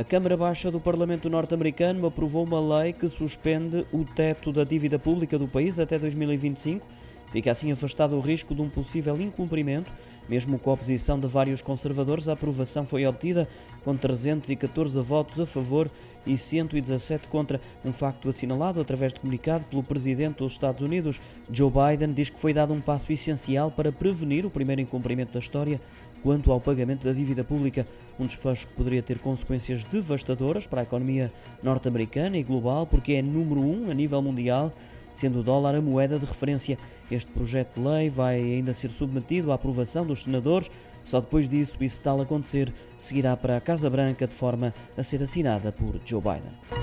A Câmara Baixa do Parlamento norte-americano aprovou uma lei que suspende o teto da dívida pública do país até 2025. Fica assim afastado o risco de um possível incumprimento. Mesmo com a oposição de vários conservadores, a aprovação foi obtida com 314 votos a favor e 117 contra. Um facto assinalado através de comunicado pelo presidente dos Estados Unidos, Joe Biden, diz que foi dado um passo essencial para prevenir o primeiro incumprimento da história quanto ao pagamento da dívida pública, um desfecho que poderia ter consequências devastadoras para a economia norte-americana e global, porque é número um a nível mundial, sendo o dólar a moeda de referência. Este projeto de lei vai ainda ser submetido à aprovação dos senadores. Só depois disso, e se tal acontecer, seguirá para a Casa Branca de forma a ser assinada por Joe Biden.